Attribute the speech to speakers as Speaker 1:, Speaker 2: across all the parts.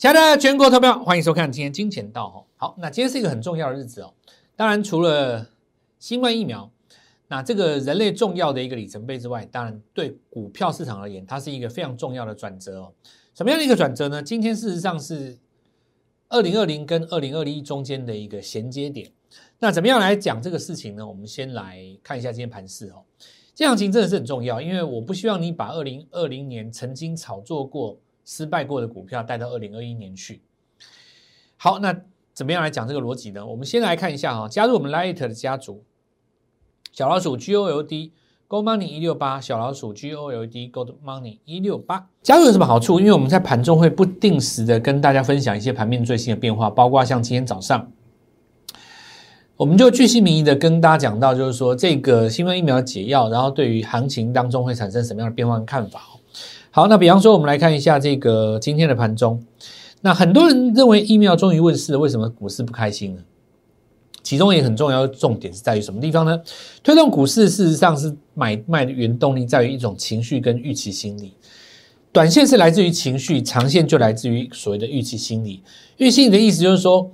Speaker 1: 亲爱的全国投票，欢迎收看今天金钱道哦。好，那今天是一个很重要的日子哦。当然，除了新冠疫苗，那这个人类重要的一个里程碑之外，当然对股票市场而言，它是一个非常重要的转折哦。什么样的一个转折呢？今天事实上是二零二零跟二零二一中间的一个衔接点。那怎么样来讲这个事情呢？我们先来看一下今天盘势哦。这行情真的是很重要，因为我不希望你把二零二零年曾经炒作过。失败过的股票带到二零二一年去。好，那怎么样来讲这个逻辑呢？我们先来看一下哈，加入我们 Light 的家族，小老鼠 G O L D Gold Money 一六八，小老鼠 G O L D Gold Money 一六八。加入有什么好处？因为我们在盘中会不定时的跟大家分享一些盘面最新的变化，包括像今天早上，我们就巨细靡遗的跟大家讲到，就是说这个新冠疫苗解药，然后对于行情当中会产生什么样的变化跟看法。好，那比方说，我们来看一下这个今天的盘中。那很多人认为疫苗终于问世了，为什么股市不开心呢？其中也很重要的重点是在于什么地方呢？推动股市事实上是买卖的原动力在于一种情绪跟预期心理。短线是来自于情绪，长线就来自于所谓的预期心理。预期心理的意思就是说，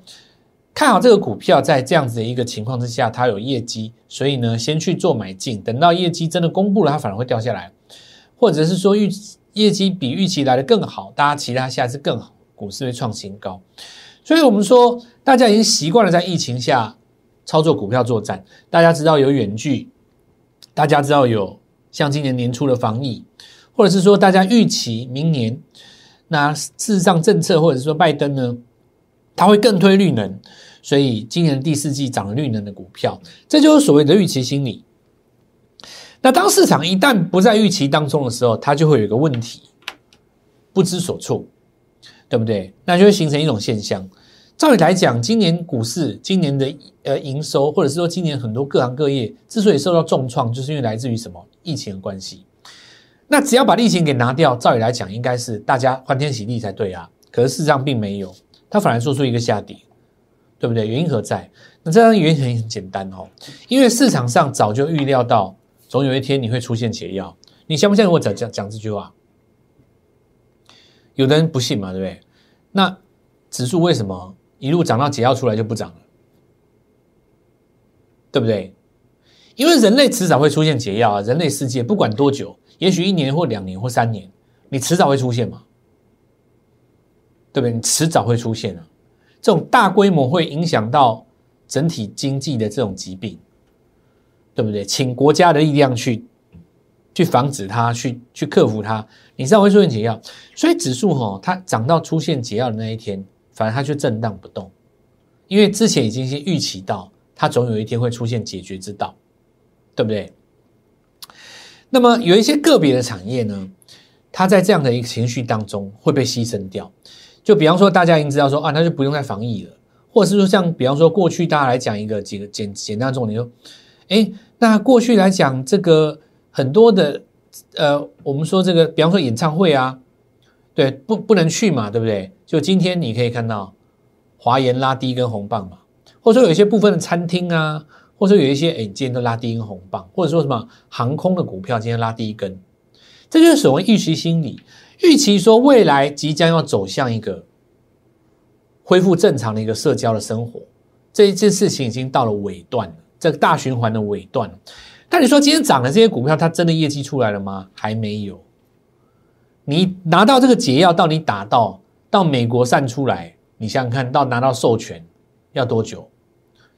Speaker 1: 看好这个股票在这样子的一个情况之下，它有业绩，所以呢，先去做买进，等到业绩真的公布了，它反而会掉下来，或者是说预。业绩比预期来的更好，大家期待下次更好，股市会创新高。所以，我们说大家已经习惯了在疫情下操作股票作战。大家知道有远距，大家知道有像今年年初的防疫，或者是说大家预期明年那事实上政策，或者是说拜登呢，他会更推绿能，所以今年第四季涨绿能的股票，这就是所谓的预期心理。那当市场一旦不在预期当中的时候，它就会有一个问题，不知所措，对不对？那就会形成一种现象。照理来讲，今年股市今年的呃营收，或者是说今年很多各行各业之所以受到重创，就是因为来自于什么疫情的关系。那只要把疫情给拿掉，照理来讲，应该是大家欢天喜地才对啊。可是事实上并没有，它反而做出一个下跌，对不对？原因何在？那这样原因很简单哦，因为市场上早就预料到。总有一天你会出现解药，你相不相信我讲讲讲这句话？有的人不信嘛，对不对？那指数为什么一路涨到解药出来就不涨了？对不对？因为人类迟早会出现解药啊！人类世界不管多久，也许一年或两年或三年，你迟早会出现嘛？对不对？你迟早会出现啊！这种大规模会影响到整体经济的这种疾病。对不对？请国家的力量去去防止它，去去克服它，你知道会出现解药。所以指数哈，它涨到出现解药的那一天，反而它就震荡不动，因为之前已经先预期到它总有一天会出现解决之道，对不对？那么有一些个别的产业呢，它在这样的一个情绪当中会被牺牲掉。就比方说，大家已经知道说啊，那就不用再防疫了，或者是说像比方说过去大家来讲一个几个简简单重点就，哎。那过去来讲，这个很多的，呃，我们说这个，比方说演唱会啊，对，不不能去嘛，对不对？就今天你可以看到华研拉低一根红棒嘛，或者说有一些部分的餐厅啊，或者说有一些哎，今天都拉低一根红棒，或者说什么航空的股票今天拉低一根，这就是所谓预期心理，预期说未来即将要走向一个恢复正常的一个社交的生活，这一件事情已经到了尾段了。这个大循环的尾段，但你说今天涨的这些股票，它真的业绩出来了吗？还没有。你拿到这个解药，到你打到到美国散出来，你想想看到拿到授权要多久，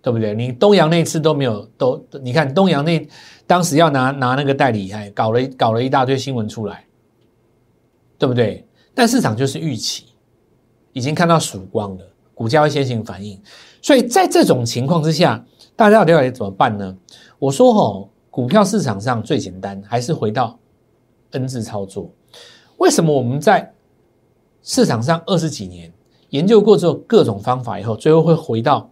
Speaker 1: 对不对？你东阳那次都没有，都你看东阳那当时要拿拿那个代理，还搞了搞了一大堆新闻出来，对不对？但市场就是预期，已经看到曙光了，股价会先行反应，所以在这种情况之下。大家到底怎么办呢？我说吼，股票市场上最简单，还是回到 N 字操作。为什么我们在市场上二十几年研究过之后各种方法以后，最后会回到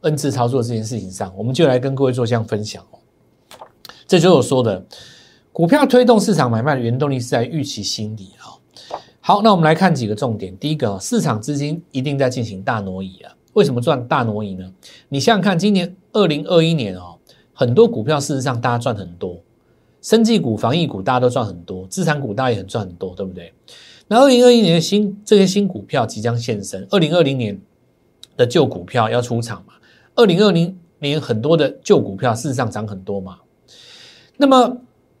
Speaker 1: N 字操作这件事情上？我们就来跟各位做这样分享哦。这就是我说的，股票推动市场买卖的原动力是在预期心理啊。好，那我们来看几个重点。第一个，市场资金一定在进行大挪移啊。为什么赚大挪移呢？你想想看，今年二零二一年哦，很多股票事实上大家赚很多，生技股、防疫股大家都赚很多，资产股大家也很赚很多，对不对？那二零二一年的新这些新股票即将现身，二零二零年的旧股票要出场嘛？二零二零年很多的旧股票事实上涨很多嘛？那么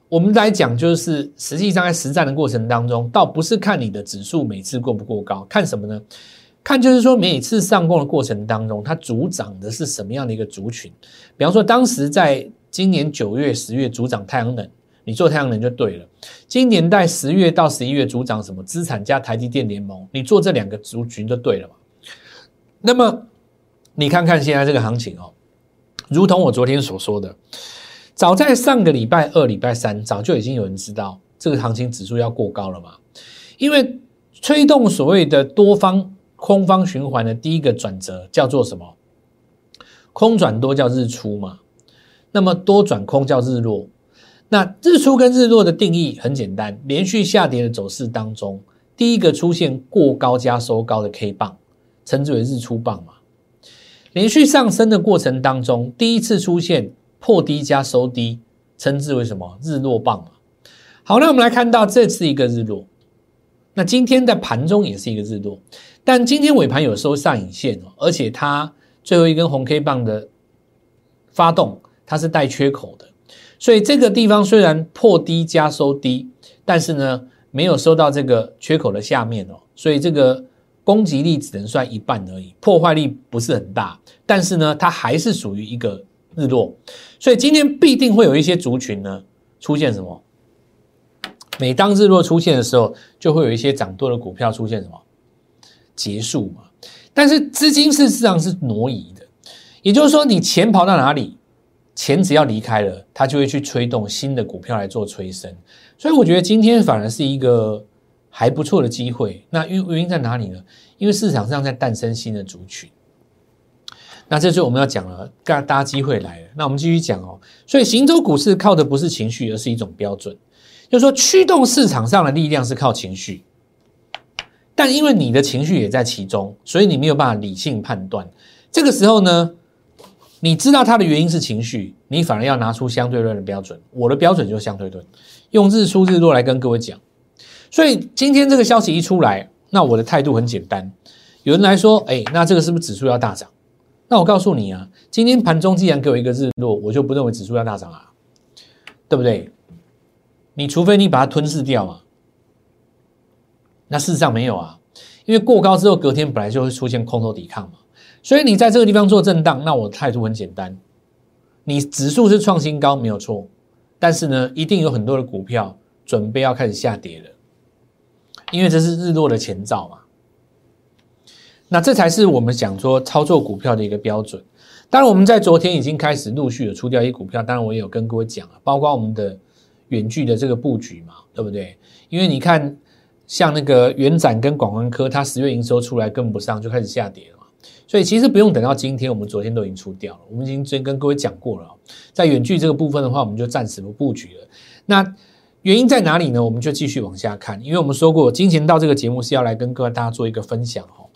Speaker 1: 我们来讲，就是实际上在实战的过程当中，倒不是看你的指数每次过不过高，看什么呢？看就是说每次上攻的过程当中，它主涨的是什么样的一个族群？比方说，当时在今年九月、十月主涨太阳能，你做太阳能就对了。今年在十月到十一月主涨什么资产加台积电联盟，你做这两个族群就对了嘛。那么你看看现在这个行情哦，如同我昨天所说的。早在上个礼拜二、礼拜三，早就已经有人知道这个行情指数要过高了嘛？因为推动所谓的多方空方循环的第一个转折叫做什么？空转多叫日出嘛？那么多转空叫日落。那日出跟日落的定义很简单：连续下跌的走势当中，第一个出现过高加收高的 K 棒，称之为日出棒嘛？连续上升的过程当中，第一次出现。破低加收低，称之为什么日落棒嘛？好，那我们来看到这是一个日落，那今天的盘中也是一个日落，但今天尾盘有收上影线哦，而且它最后一根红 K 棒的发动，它是带缺口的，所以这个地方虽然破低加收低，但是呢没有收到这个缺口的下面哦，所以这个攻击力只能算一半而已，破坏力不是很大，但是呢它还是属于一个。日落，所以今天必定会有一些族群呢出现什么？每当日落出现的时候，就会有一些涨多的股票出现什么结束嘛？但是资金事实上是挪移的，也就是说，你钱跑到哪里，钱只要离开了，它就会去推动新的股票来做催生。所以我觉得今天反而是一个还不错的机会。那原原因在哪里呢？因为市场上在诞生新的族群。那这就我们要讲了，大家机会来了。那我们继续讲哦。所以行走股市靠的不是情绪，而是一种标准，就是说驱动市场上的力量是靠情绪，但因为你的情绪也在其中，所以你没有办法理性判断。这个时候呢，你知道它的原因是情绪，你反而要拿出相对论的标准。我的标准就是相对论，用日出日落来跟各位讲。所以今天这个消息一出来，那我的态度很简单。有人来说，哎，那这个是不是指数要大涨？那我告诉你啊，今天盘中既然给我一个日落，我就不认为指数要大涨啊，对不对？你除非你把它吞噬掉啊，那事实上没有啊，因为过高之后隔天本来就会出现空头抵抗嘛，所以你在这个地方做震荡，那我态度很简单，你指数是创新高没有错，但是呢，一定有很多的股票准备要开始下跌了，因为这是日落的前兆嘛。那这才是我们讲说操作股票的一个标准。当然，我们在昨天已经开始陆续的出掉一些股票。当然，我也有跟各位讲了，包括我们的远距的这个布局嘛，对不对？因为你看，像那个元展跟广安科，它十月营收出来跟不上，就开始下跌了。所以其实不用等到今天，我们昨天都已经出掉了。我们已经之前跟各位讲过了，在远距这个部分的话，我们就暂时不布局了。那原因在哪里呢？我们就继续往下看，因为我们说过，金钱到这个节目是要来跟各位大家做一个分享哦。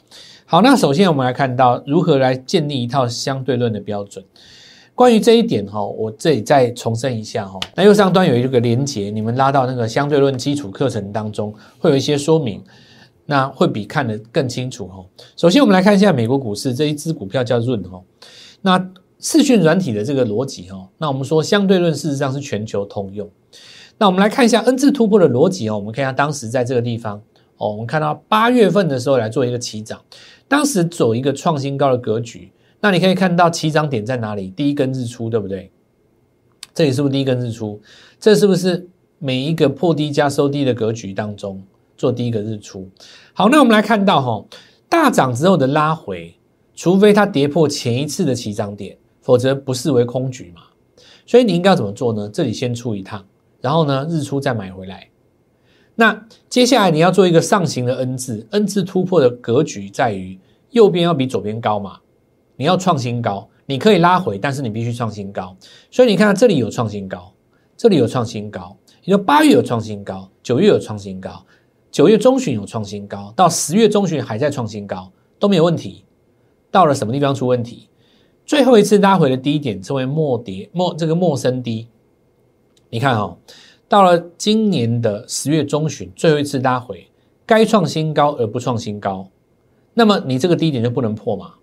Speaker 1: 好，那首先我们来看到如何来建立一套相对论的标准。关于这一点哈，我这里再重申一下哈。那右上端有一个连接，你们拉到那个相对论基础课程当中，会有一些说明，那会比看得更清楚哈。首先我们来看一下美国股市这一只股票叫润哈。那视讯软体的这个逻辑哈，那我们说相对论事实上是全球通用。那我们来看一下 N 字突破的逻辑哦，我们看一下当时在这个地方哦，我们看到八月份的时候来做一个起涨。当时走一个创新高的格局，那你可以看到起涨点在哪里？第一根日出，对不对？这里是不是第一根日出？这是不是每一个破低加收低的格局当中做第一个日出？好，那我们来看到哈，大涨之后的拉回，除非它跌破前一次的起涨点，否则不视为空局嘛。所以你应该要怎么做呢？这里先出一趟，然后呢日出再买回来。那接下来你要做一个上行的 N 字，N 字突破的格局在于右边要比左边高嘛？你要创新高，你可以拉回，但是你必须创新高。所以你看这里有创新高，这里有创新高，也就八月有创新高，九月有创新高，九月中旬有创新高，到十月中旬还在创新高都没有问题。到了什么地方出问题？最后一次拉回的低点称为末跌末这个末升低，你看哦。到了今年的十月中旬，最后一次拉回，该创新高而不创新高，那么你这个低点就不能破嘛？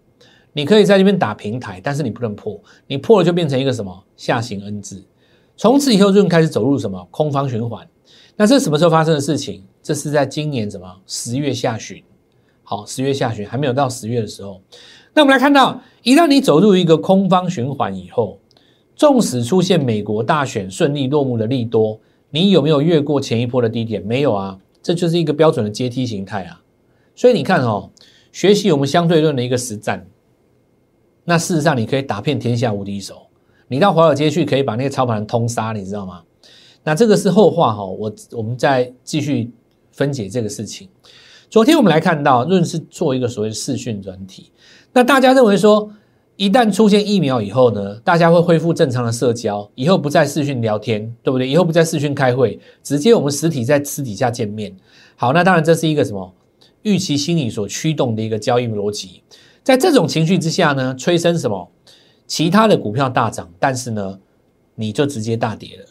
Speaker 1: 你可以在这边打平台，但是你不能破，你破了就变成一个什么下行 N 字，从此以后就开始走入什么空方循环。那这什么时候发生的事情？这是在今年什么十月下旬？好，十月下旬还没有到十月的时候。那我们来看到，一旦你走入一个空方循环以后，纵使出现美国大选顺利落幕的利多，你有没有越过前一波的低点？没有啊，这就是一个标准的阶梯形态啊。所以你看哦，学习我们相对论的一个实战，那事实上你可以打遍天下无敌手。你到华尔街去，可以把那个操盘通杀，你知道吗？那这个是后话哈，我我们再继续分解这个事情。昨天我们来看到润是做一个所谓的视讯专题，那大家认为说，一旦出现疫苗以后呢，大家会恢复正常的社交，以后不再视讯聊天，对不对？以后不再视讯开会，直接我们实体在私底下见面。好，那当然这是一个什么预期心理所驱动的一个交易逻辑，在这种情绪之下呢，催生什么其他的股票大涨，但是呢，你就直接大跌了。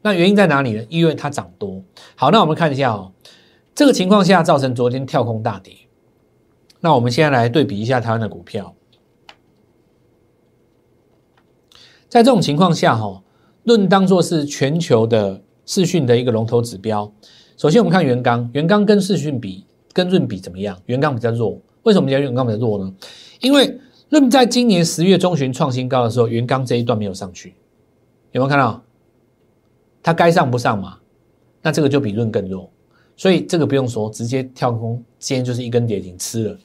Speaker 1: 那原因在哪里呢？因为它涨多。好，那我们看一下哦，这个情况下造成昨天跳空大跌。那我们现在来对比一下台湾的股票，在这种情况下哈，论当做是全球的视讯的一个龙头指标。首先我们看元刚，元刚跟视讯比，跟润比怎么样？元刚比较弱。为什么叫元刚比较弱呢？因为润在今年十月中旬创新高的时候，元刚这一段没有上去，有没有看到？它该上不上嘛？那这个就比润更弱，所以这个不用说，直接跳空，今天就是一根跌停吃了，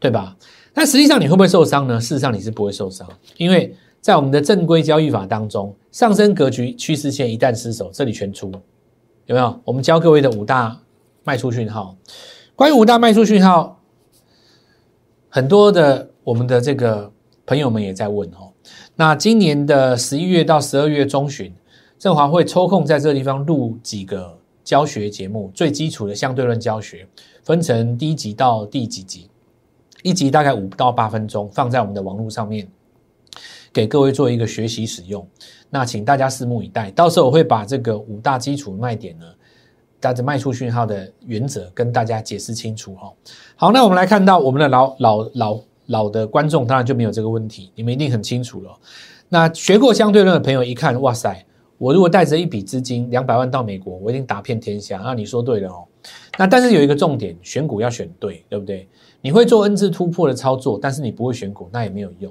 Speaker 1: 对吧？那实际上你会不会受伤呢？事实上你是不会受伤，因为在我们的正规交易法当中，上升格局趋势线一旦失守，这里全出，有没有？我们教各位的五大卖出讯号，关于五大卖出讯号，很多的我们的这个朋友们也在问哦。那今年的十一月到十二月中旬。振华会抽空在这个地方录几个教学节目，最基础的相对论教学，分成第一集到第几集，一集大概五到八分钟，放在我们的网络上面，给各位做一个学习使用。那请大家拭目以待，到时候我会把这个五大基础卖点呢，带着卖出讯号的原则跟大家解释清楚哈。好，那我们来看到我们的老老老老的观众，当然就没有这个问题，你们一定很清楚了。那学过相对论的朋友一看，哇塞！我如果带着一笔资金两百万到美国，我一定打遍天下。那你说对了哦。那但是有一个重点，选股要选对，对不对？你会做 N 字突破的操作，但是你不会选股，那也没有用。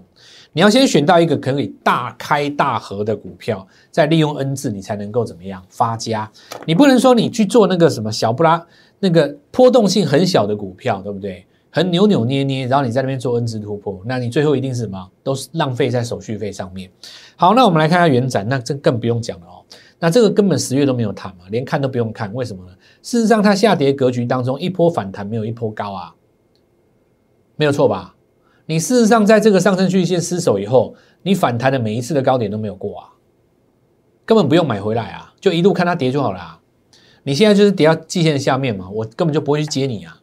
Speaker 1: 你要先选到一个可以大开大合的股票，再利用 N 字，你才能够怎么样发家？你不能说你去做那个什么小布拉那个波动性很小的股票，对不对？很扭扭捏捏，然后你在那边做 N 字突破，那你最后一定是什么？都是浪费在手续费上面。好，那我们来看下元展，那这更不用讲了哦。那这个根本十月都没有谈嘛，连看都不用看，为什么呢？事实上，它下跌格局当中一波反弹没有一波高啊，没有错吧？你事实上在这个上升趋势线失守以后，你反弹的每一次的高点都没有过啊，根本不用买回来啊，就一路看它跌就好了啊。你现在就是跌到季线下面嘛，我根本就不会去接你啊。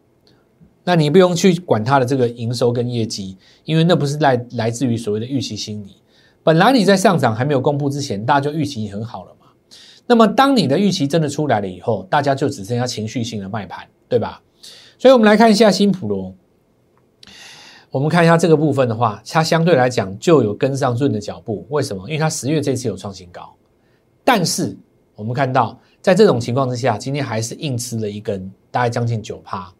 Speaker 1: 那你不用去管它的这个营收跟业绩，因为那不是来来自于所谓的预期心理。本来你在上涨还没有公布之前，大家就预期很好了嘛。那么当你的预期真的出来了以后，大家就只剩下情绪性的卖盘，对吧？所以我们来看一下新普罗。我们看一下这个部分的话，它相对来讲就有跟上润的脚步。为什么？因为它十月这次有创新高，但是我们看到在这种情况之下，今天还是硬吃了一根，大概将近九趴。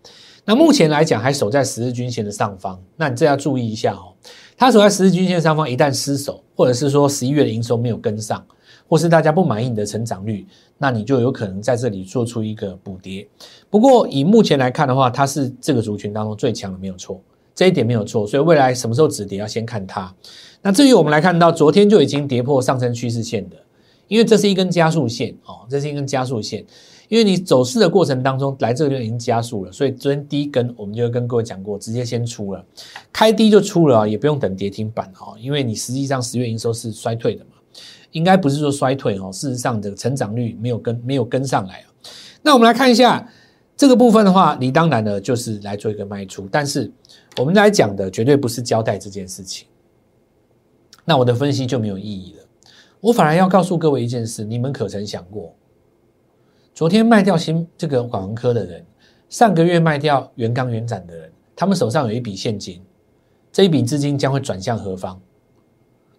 Speaker 1: 那目前来讲还守在十日均线的上方，那你这要注意一下哦。它守在十日均线上方，一旦失守，或者是说十一月的营收没有跟上，或是大家不满意你的成长率，那你就有可能在这里做出一个补跌。不过以目前来看的话，它是这个族群当中最强的，没有错，这一点没有错。所以未来什么时候止跌要先看它。那至于我们来看到昨天就已经跌破上升趋势线的，因为这是一根加速线哦，这是一根加速线。因为你走势的过程当中，来这个地方已经加速了，所以昨天第一根我们就跟各位讲过，直接先出了，开低就出了，也不用等跌停板哈，因为你实际上十月营收是衰退的嘛，应该不是说衰退哦，事实上的成长率没有跟没有跟上来。那我们来看一下这个部分的话，你当然呢就是来做一个卖出，但是我们来讲的绝对不是交代这件事情，那我的分析就没有意义了，我反而要告诉各位一件事，你们可曾想过？昨天卖掉新这个广科的人，上个月卖掉元钢元展的人，他们手上有一笔现金，这一笔资金将会转向何方？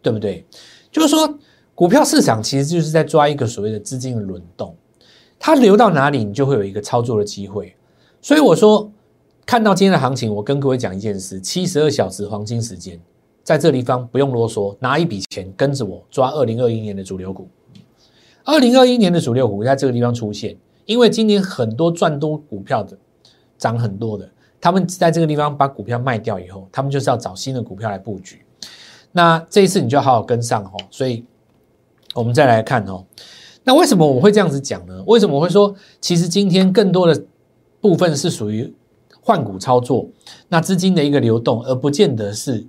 Speaker 1: 对不对？就是说，股票市场其实就是在抓一个所谓的资金的轮动，它流到哪里，你就会有一个操作的机会。所以我说，看到今天的行情，我跟各位讲一件事：七十二小时黄金时间，在这个地方不用啰嗦，拿一笔钱跟着我抓二零二一年的主流股。二零二一年的主流股在这个地方出现。因为今年很多赚多股票的，涨很多的，他们在这个地方把股票卖掉以后，他们就是要找新的股票来布局。那这一次你就好好跟上哦。所以，我们再来看哦。那为什么我会这样子讲呢？为什么我会说，其实今天更多的部分是属于换股操作，那资金的一个流动，而不见得是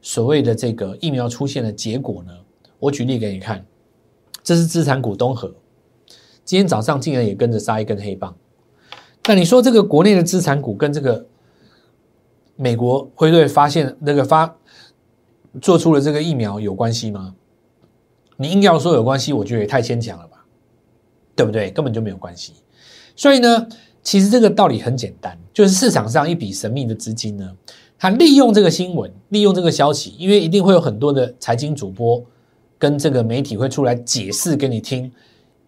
Speaker 1: 所谓的这个疫苗出现的结果呢？我举例给你看，这是资产股东和。今天早上竟然也跟着杀一根黑棒，那你说这个国内的资产股跟这个美国辉瑞发现那个发做出了这个疫苗有关系吗？你硬要说有关系，我觉得也太牵强了吧，对不对？根本就没有关系。所以呢，其实这个道理很简单，就是市场上一笔神秘的资金呢，它利用这个新闻，利用这个消息，因为一定会有很多的财经主播跟这个媒体会出来解释给你听。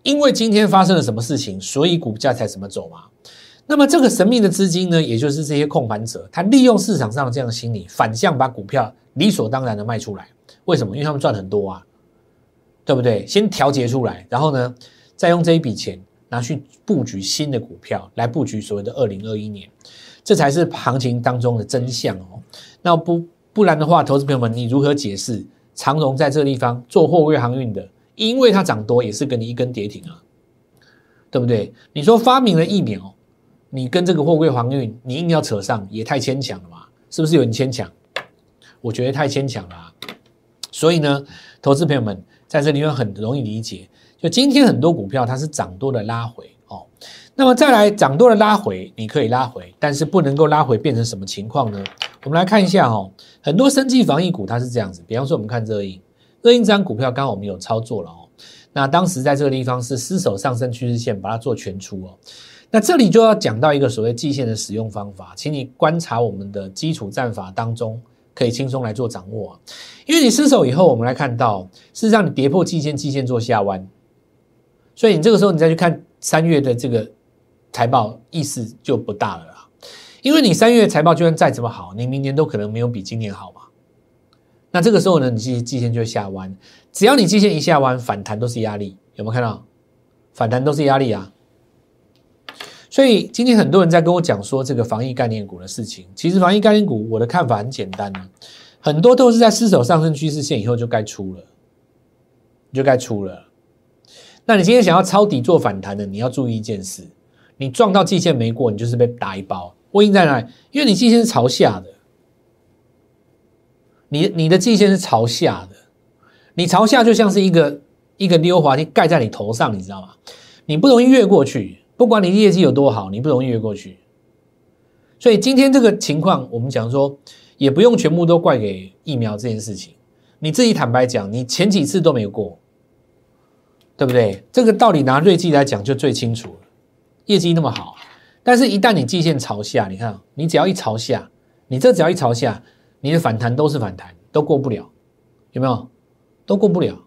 Speaker 1: 因为今天发生了什么事情，所以股价才怎么走嘛？那么这个神秘的资金呢，也就是这些控盘者，他利用市场上这样的心理，反向把股票理所当然的卖出来。为什么？因为他们赚很多啊，对不对？先调节出来，然后呢，再用这一笔钱拿去布局新的股票，来布局所谓的二零二一年，这才是行情当中的真相哦。那不不然的话，投资朋友们，你如何解释长荣在这个地方做货柜航运的？因为它涨多，也是跟你一根跌停啊，对不对？你说发明了疫苗，你跟这个货柜航运，你硬要扯上，也太牵强了嘛？是不是有点牵强？我觉得太牵强了。所以呢，投资朋友们在这里面很容易理解，就今天很多股票它是涨多的拉回哦。那么再来涨多的拉回，你可以拉回，但是不能够拉回变成什么情况呢？我们来看一下哦，很多生技防疫股它是这样子，比方说我们看热映。热映这张股票刚好我们有操作了哦，那当时在这个地方是失守上升趋势线，把它做全出哦。那这里就要讲到一个所谓季线的使用方法，请你观察我们的基础战法当中，可以轻松来做掌握。因为你失守以后，我们来看到，事实上你跌破季线，季线做下弯，所以你这个时候你再去看三月的这个财报，意思就不大了啦。因为你三月财报就算再怎么好，你明年都可能没有比今年好嘛。那这个时候呢，你季季线就会下弯，只要你季线一下弯，反弹都是压力，有没有看到？反弹都是压力啊！所以今天很多人在跟我讲说这个防疫概念股的事情，其实防疫概念股我的看法很简单啊，很多都是在失守上升趋势线以后就该出了，就该出了。那你今天想要抄底做反弹的，你要注意一件事，你撞到季线没过，你就是被打一包。原因在哪里？因为你季线是朝下的。你你的季线是朝下的，你朝下就像是一个一个溜滑梯盖在你头上，你知道吗？你不容易越过去，不管你业绩有多好，你不容易越过去。所以今天这个情况，我们讲说，也不用全部都怪给疫苗这件事情。你自己坦白讲，你前几次都没有过，对不对？这个道理拿瑞记来讲就最清楚了。业绩那么好，但是一旦你季线朝下，你看，你只要一朝下，你这只要一朝下。你的反弹都是反弹，都过不了，有没有？都过不了，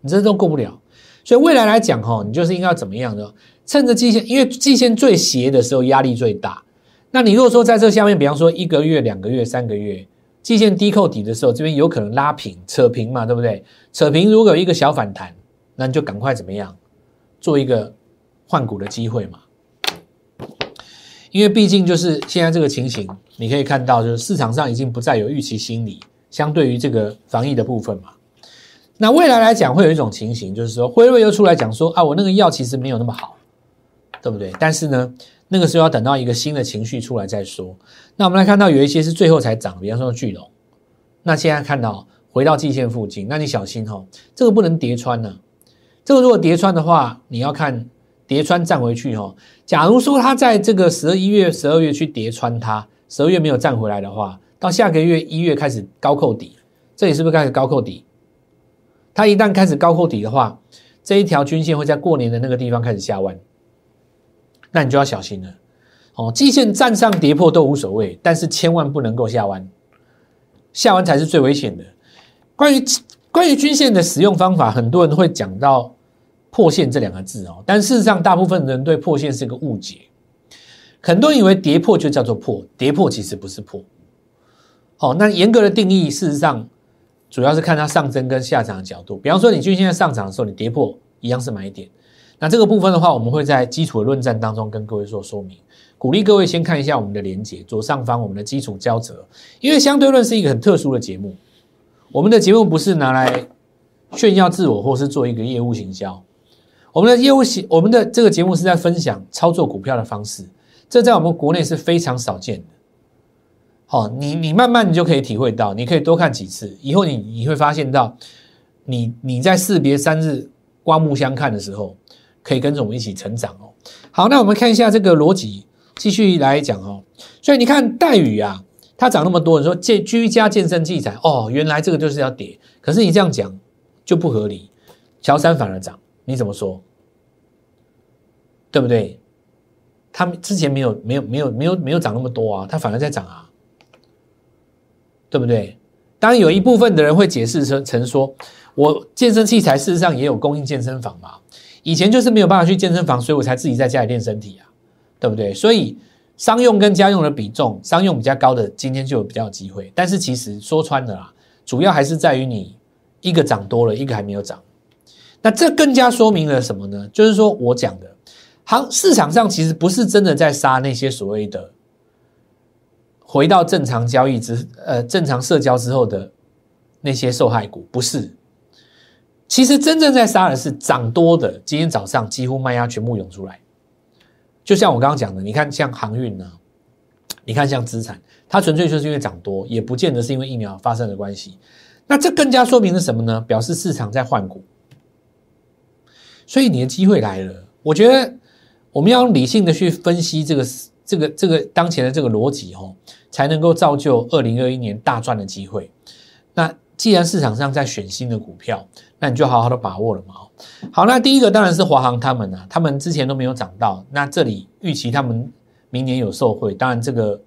Speaker 1: 你这都过不了。所以未来来讲，哈，你就是应该怎么样呢？趁着季线，因为季线最斜的时候压力最大。那你如果说在这下面，比方说一个月、两个月、三个月，季线低扣底的时候，这边有可能拉平、扯平嘛，对不对？扯平如果有一个小反弹，那你就赶快怎么样，做一个换股的机会嘛。因为毕竟就是现在这个情形，你可以看到，就是市场上已经不再有预期心理，相对于这个防疫的部分嘛。那未来来讲，会有一种情形，就是说辉瑞又出来讲说啊，我那个药其实没有那么好，对不对？但是呢，那个时候要等到一个新的情绪出来再说。那我们来看到有一些是最后才涨，比方说巨龙，那现在看到回到季线附近，那你小心哈，这个不能叠穿呢。这个如果叠穿的话，你要看。叠穿站回去哈，假如说它在这个十二一月、十二月去叠穿它，十二月没有站回来的话，到下个月一月开始高扣底，这里是不是开始高扣底？它一旦开始高扣底的话，这一条均线会在过年的那个地方开始下弯，那你就要小心了。哦，季线站上跌破都无所谓，但是千万不能够下弯，下弯才是最危险的。关于关于均线的使用方法，很多人会讲到破线这两个字哦，但事实上，大部分人对破线是一个误解。很多人以为跌破就叫做破，跌破其实不是破。好，那严格的定义，事实上主要是看它上升跟下涨的角度。比方说，你均线在上涨的时候，你跌破一样是买点。那这个部分的话，我们会在基础的论战当中跟各位做说明。鼓励各位先看一下我们的连结左上方我们的基础交折，因为相对论是一个很特殊的节目。我们的节目不是拿来炫耀自我，或是做一个业务行销。我们的业务行，我们的这个节目是在分享操作股票的方式，这在我们国内是非常少见的。好，你你慢慢你就可以体会到，你可以多看几次，以后你你会发现到，你你在士别三日刮目相看的时候，可以跟着我们一起成长哦。好，那我们看一下这个逻辑，继续来讲哦。所以你看戴宇啊。它涨那么多，你说健居家健身器材哦，原来这个就是要跌，可是你这样讲就不合理。乔山反而涨，你怎么说？对不对？他们之前没有没有没有没有没有涨那么多啊，它反而在涨啊，对不对？当然有一部分的人会解释成成说，我健身器材事实上也有供应健身房嘛，以前就是没有办法去健身房，所以我才自己在家里练身体啊，对不对？所以。商用跟家用的比重，商用比较高的，今天就有比较机会。但是其实说穿了啦，主要还是在于你一个涨多了，一个还没有涨。那这更加说明了什么呢？就是说我讲的，行市场上其实不是真的在杀那些所谓的回到正常交易之呃正常社交之后的那些受害股，不是。其实真正在杀的是涨多的，今天早上几乎卖压全部涌出来。就像我刚刚讲的，你看像航运呢，你看像资产，它纯粹就是因为涨多，也不见得是因为疫苗发生的关系。那这更加说明了什么呢？表示市场在换股，所以你的机会来了。我觉得我们要理性的去分析这个这个这个当前的这个逻辑哦，才能够造就二零二一年大赚的机会。那既然市场上在选新的股票，那你就好好的把握了嘛。好，那第一个当然是华航他们啊，他们之前都没有涨到，那这里预期他们明年有受惠，当然这个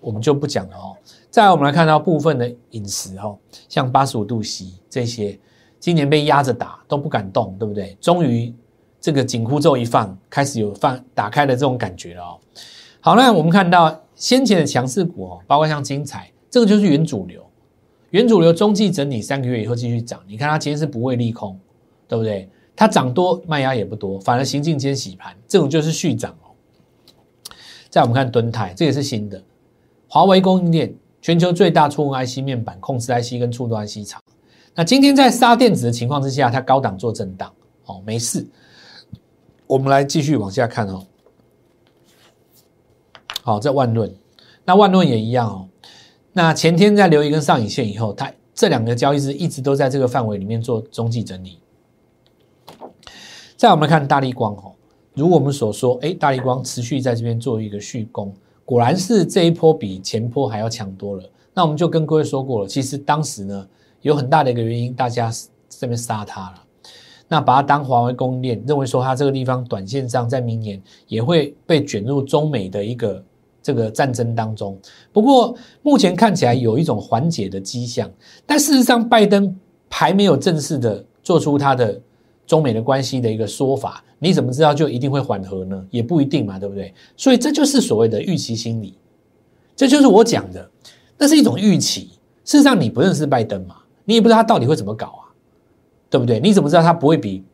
Speaker 1: 我们就不讲了哦。再来，我们来看到部分的饮食哦，像八十五度 C 这些，今年被压着打都不敢动，对不对？终于这个紧箍咒一放，开始有放打开的这种感觉了哦。好，那我们看到先前的强势股哦，包括像精彩，这个就是原主流，原主流中继整理三个月以后继续涨，你看它今天是不会利空。对不对？它涨多卖压也不多，反而行进间洗盘，这种就是续涨哦。再我们看敦泰，这也是新的，华为供应链全球最大触控 IC 面板控制 IC 跟触动 IC 厂。那今天在杀电子的情况之下，它高档做震荡哦，没事。我们来继续往下看哦。好，这万润，那万润也一样哦。那前天在留一根上影线以后，它这两个交易日一直都在这个范围里面做中继整理。再我们看大力光哦，如我们所说，哎，大力光持续在这边做一个续攻，果然是这一波比前波还要强多了。那我们就跟各位说过了，其实当时呢有很大的一个原因，大家这边杀它了，那把它当华为供应链，认为说它这个地方短线上在明年也会被卷入中美的一个这个战争当中。不过目前看起来有一种缓解的迹象，但事实上拜登还没有正式的做出他的。中美的关系的一个说法，你怎么知道就一定会缓和呢？也不一定嘛，对不对？所以这就是所谓的预期心理，这就是我讲的，那是一种预期。事实上，你不认识拜登嘛，你也不知道他到底会怎么搞啊，对不对？你怎么知道他不会比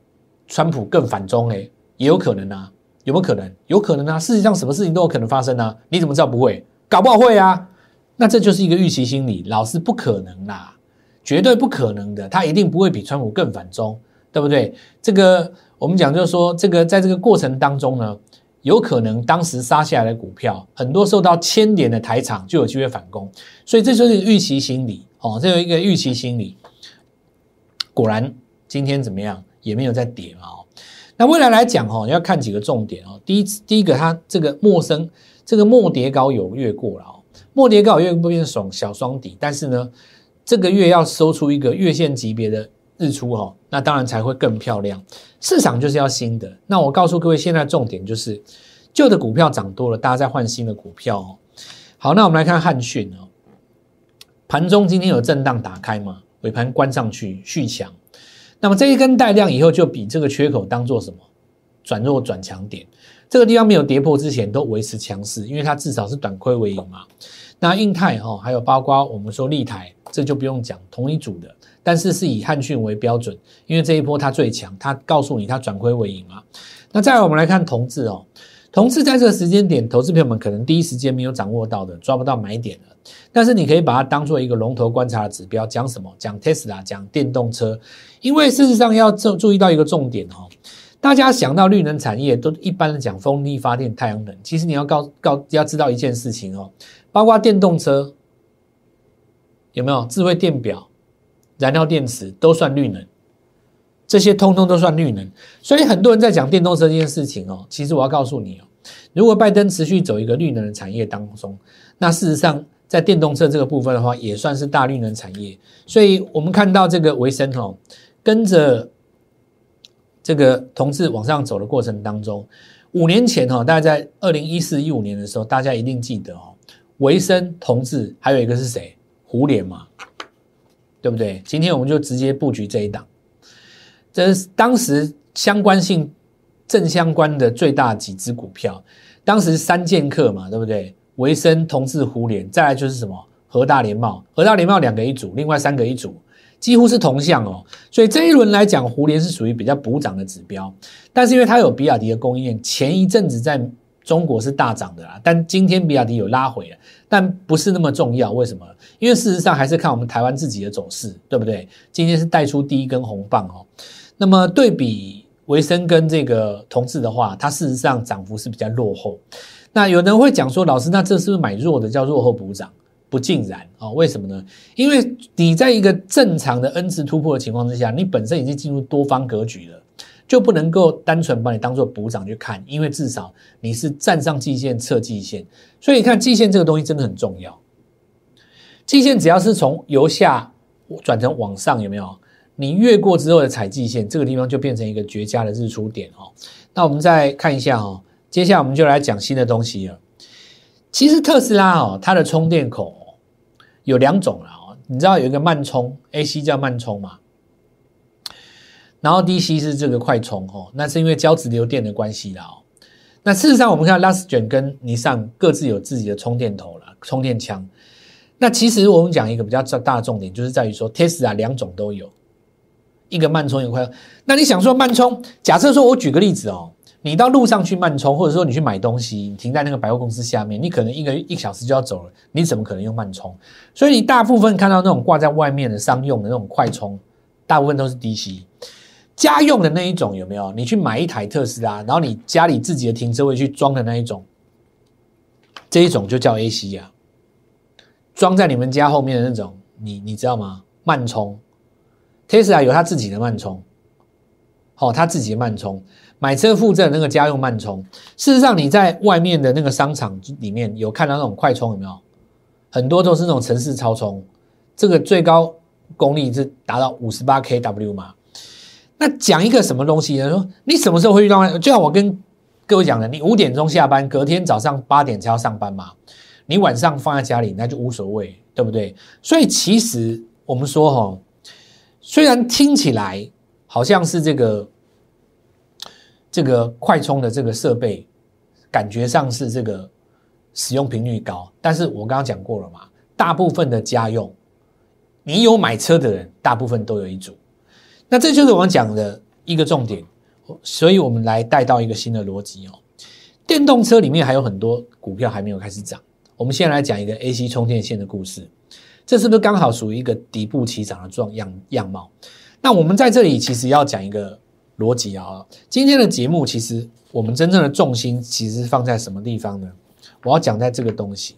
Speaker 1: 川普更反中？哎，也有可能啊，有没有可能？有可能啊。世界上什么事情都有可能发生啊，你怎么知道不会？搞不好会啊。那这就是一个预期心理，老是不可能啦，绝对不可能的，他一定不会比川普更反中。对不对？这个我们讲就是说，这个在这个过程当中呢，有可能当时杀下来的股票，很多受到牵连的台场就有机会反攻，所以这就是预期心理哦，这有一个预期心理。果然今天怎么样，也没有在跌啊哦。那未来来讲哦，要看几个重点哦。第一，第一个它这个陌生，这个末跌高有越过了哦，末跌高有越不变双小双底，但是呢，这个月要收出一个月线级别的。日出哈，那当然才会更漂亮。市场就是要新的。那我告诉各位，现在重点就是旧的股票涨多了，大家在换新的股票哦。好，那我们来看汉讯哦，盘中今天有震荡打开嘛，尾盘关上去续强。那么这一根带量以后，就比这个缺口当做什么转弱转强点。这个地方没有跌破之前都维持强势，因为它至少是短亏为盈嘛。那印泰哈，还有包括我们说立台，这就不用讲，同一组的，但是是以汉讯为标准，因为这一波它最强，它告诉你它转亏为盈嘛。那再来我们来看同志哦，同时在这个时间点，投资朋友们可能第一时间没有掌握到的，抓不到买点了。但是你可以把它当做一个龙头观察的指标，讲什么？讲 Tesla，讲电动车，因为事实上要注注意到一个重点哦。大家想到绿能产业，都一般的讲风力发电、太阳能。其实你要告告要知道一件事情哦，包括电动车有没有智慧电表、燃料电池都算绿能，这些通通都算绿能。所以很多人在讲电动车这件事情哦，其实我要告诉你哦，如果拜登持续走一个绿能的产业当中，那事实上在电动车这个部分的话，也算是大绿能产业。所以我们看到这个维生哦，跟着。这个同志往上走的过程当中，五年前哈，大概在二零一四一五年的时候，大家一定记得哦，维生同志还有一个是谁？胡联嘛，对不对？今天我们就直接布局这一档，这是当时相关性正相关的最大几只股票。当时三剑客嘛，对不对？维生、同志、胡联，再来就是什么？和大联茂，和大联茂两个一组，另外三个一组。几乎是同向哦，所以这一轮来讲，胡联是属于比较补涨的指标。但是因为它有比亚迪的供应链，前一阵子在中国是大涨的啦，但今天比亚迪有拉回了，但不是那么重要。为什么？因为事实上还是看我们台湾自己的走势，对不对？今天是带出第一根红棒哦。那么对比维生跟这个同志的话，它事实上涨幅是比较落后。那有人会讲说，老师，那这是不是买弱的叫落后补涨？不尽然啊？为什么呢？因为你在一个正常的 N 次突破的情况之下，你本身已经进入多方格局了，就不能够单纯把你当做补涨去看，因为至少你是站上季线、测季线，所以你看季线这个东西真的很重要。季线只要是从由下转成往上，有没有？你越过之后的采集线，这个地方就变成一个绝佳的日出点哦。那我们再看一下哦，接下来我们就来讲新的东西了。其实特斯拉哦，它的充电口有两种了哦。你知道有一个慢充 AC 叫慢充嘛？然后 DC 是这个快充哦。那是因为交直流电的关系啦哦。那事实上，我们看 Last 卷跟尼桑各自有自己的充电头了，充电枪。那其实我们讲一个比较大的重点，就是在于说 Tesla 两种都有，一个慢充，一个快充。那你想说慢充？假设说我举个例子哦。你到路上去慢充，或者说你去买东西，你停在那个百货公司下面，你可能一个一小时就要走了，你怎么可能用慢充？所以你大部分看到那种挂在外面的商用的那种快充，大部分都是 DC。家用的那一种有没有？你去买一台特斯拉，然后你家里自己的停车位去装的那一种，这一种就叫 AC 呀，装在你们家后面的那种，你你知道吗？慢充，Tesla 有它自己的慢充，好，它自己的慢充。买车附赠那个家用慢充，事实上你在外面的那个商场里面有看到那种快充有没有？很多都是那种城市超充，这个最高功率是达到五十八 kW 嘛？那讲一个什么东西呢？说你什么时候会遇到？就像我跟各位讲的，你五点钟下班，隔天早上八点才要上班嘛？你晚上放在家里那就无所谓，对不对？所以其实我们说哈，虽然听起来好像是这个。这个快充的这个设备，感觉上是这个使用频率高，但是我刚刚讲过了嘛，大部分的家用，你有买车的人，大部分都有一组，那这就是我讲的一个重点，所以我们来带到一个新的逻辑哦，电动车里面还有很多股票还没有开始涨，我们先来讲一个 AC 充电线的故事，这是不是刚好属于一个底部起涨的状样样貌？那我们在这里其实要讲一个。逻辑啊，今天的节目其实我们真正的重心其实放在什么地方呢？我要讲在这个东西。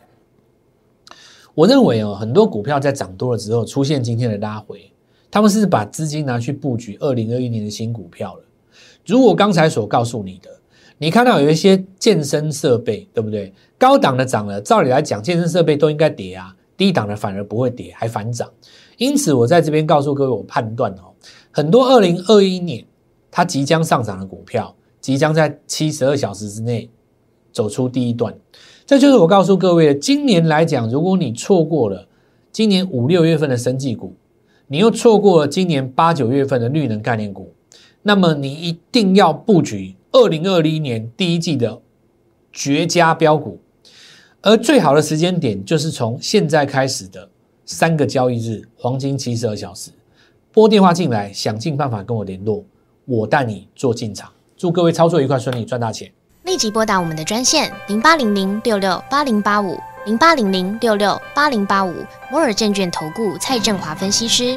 Speaker 1: 我认为哦，很多股票在涨多了之后出现今天的拉回，他们是把资金拿去布局二零二一年的新股票了。如果刚才所告诉你的，你看到有一些健身设备，对不对？高档的涨了，照理来讲，健身设备都应该跌啊，低档的反而不会跌，还反涨。因此，我在这边告诉各位，我判断哦，很多二零二一年。它即将上涨的股票，即将在七十二小时之内走出第一段。这就是我告诉各位，今年来讲，如果你错过了今年五六月份的生技股，你又错过了今年八九月份的绿能概念股，那么你一定要布局二零二一年第一季的绝佳标股。而最好的时间点就是从现在开始的三个交易日，黄金七十二小时，拨电话进来，想尽办法跟我联络，我带你做进场。祝各位操作愉快顺利，赚大钱！
Speaker 2: 立即拨打我们的专线零八零零六六八零八五零八零零六六八零八五摩尔证券投顾蔡振华分析师。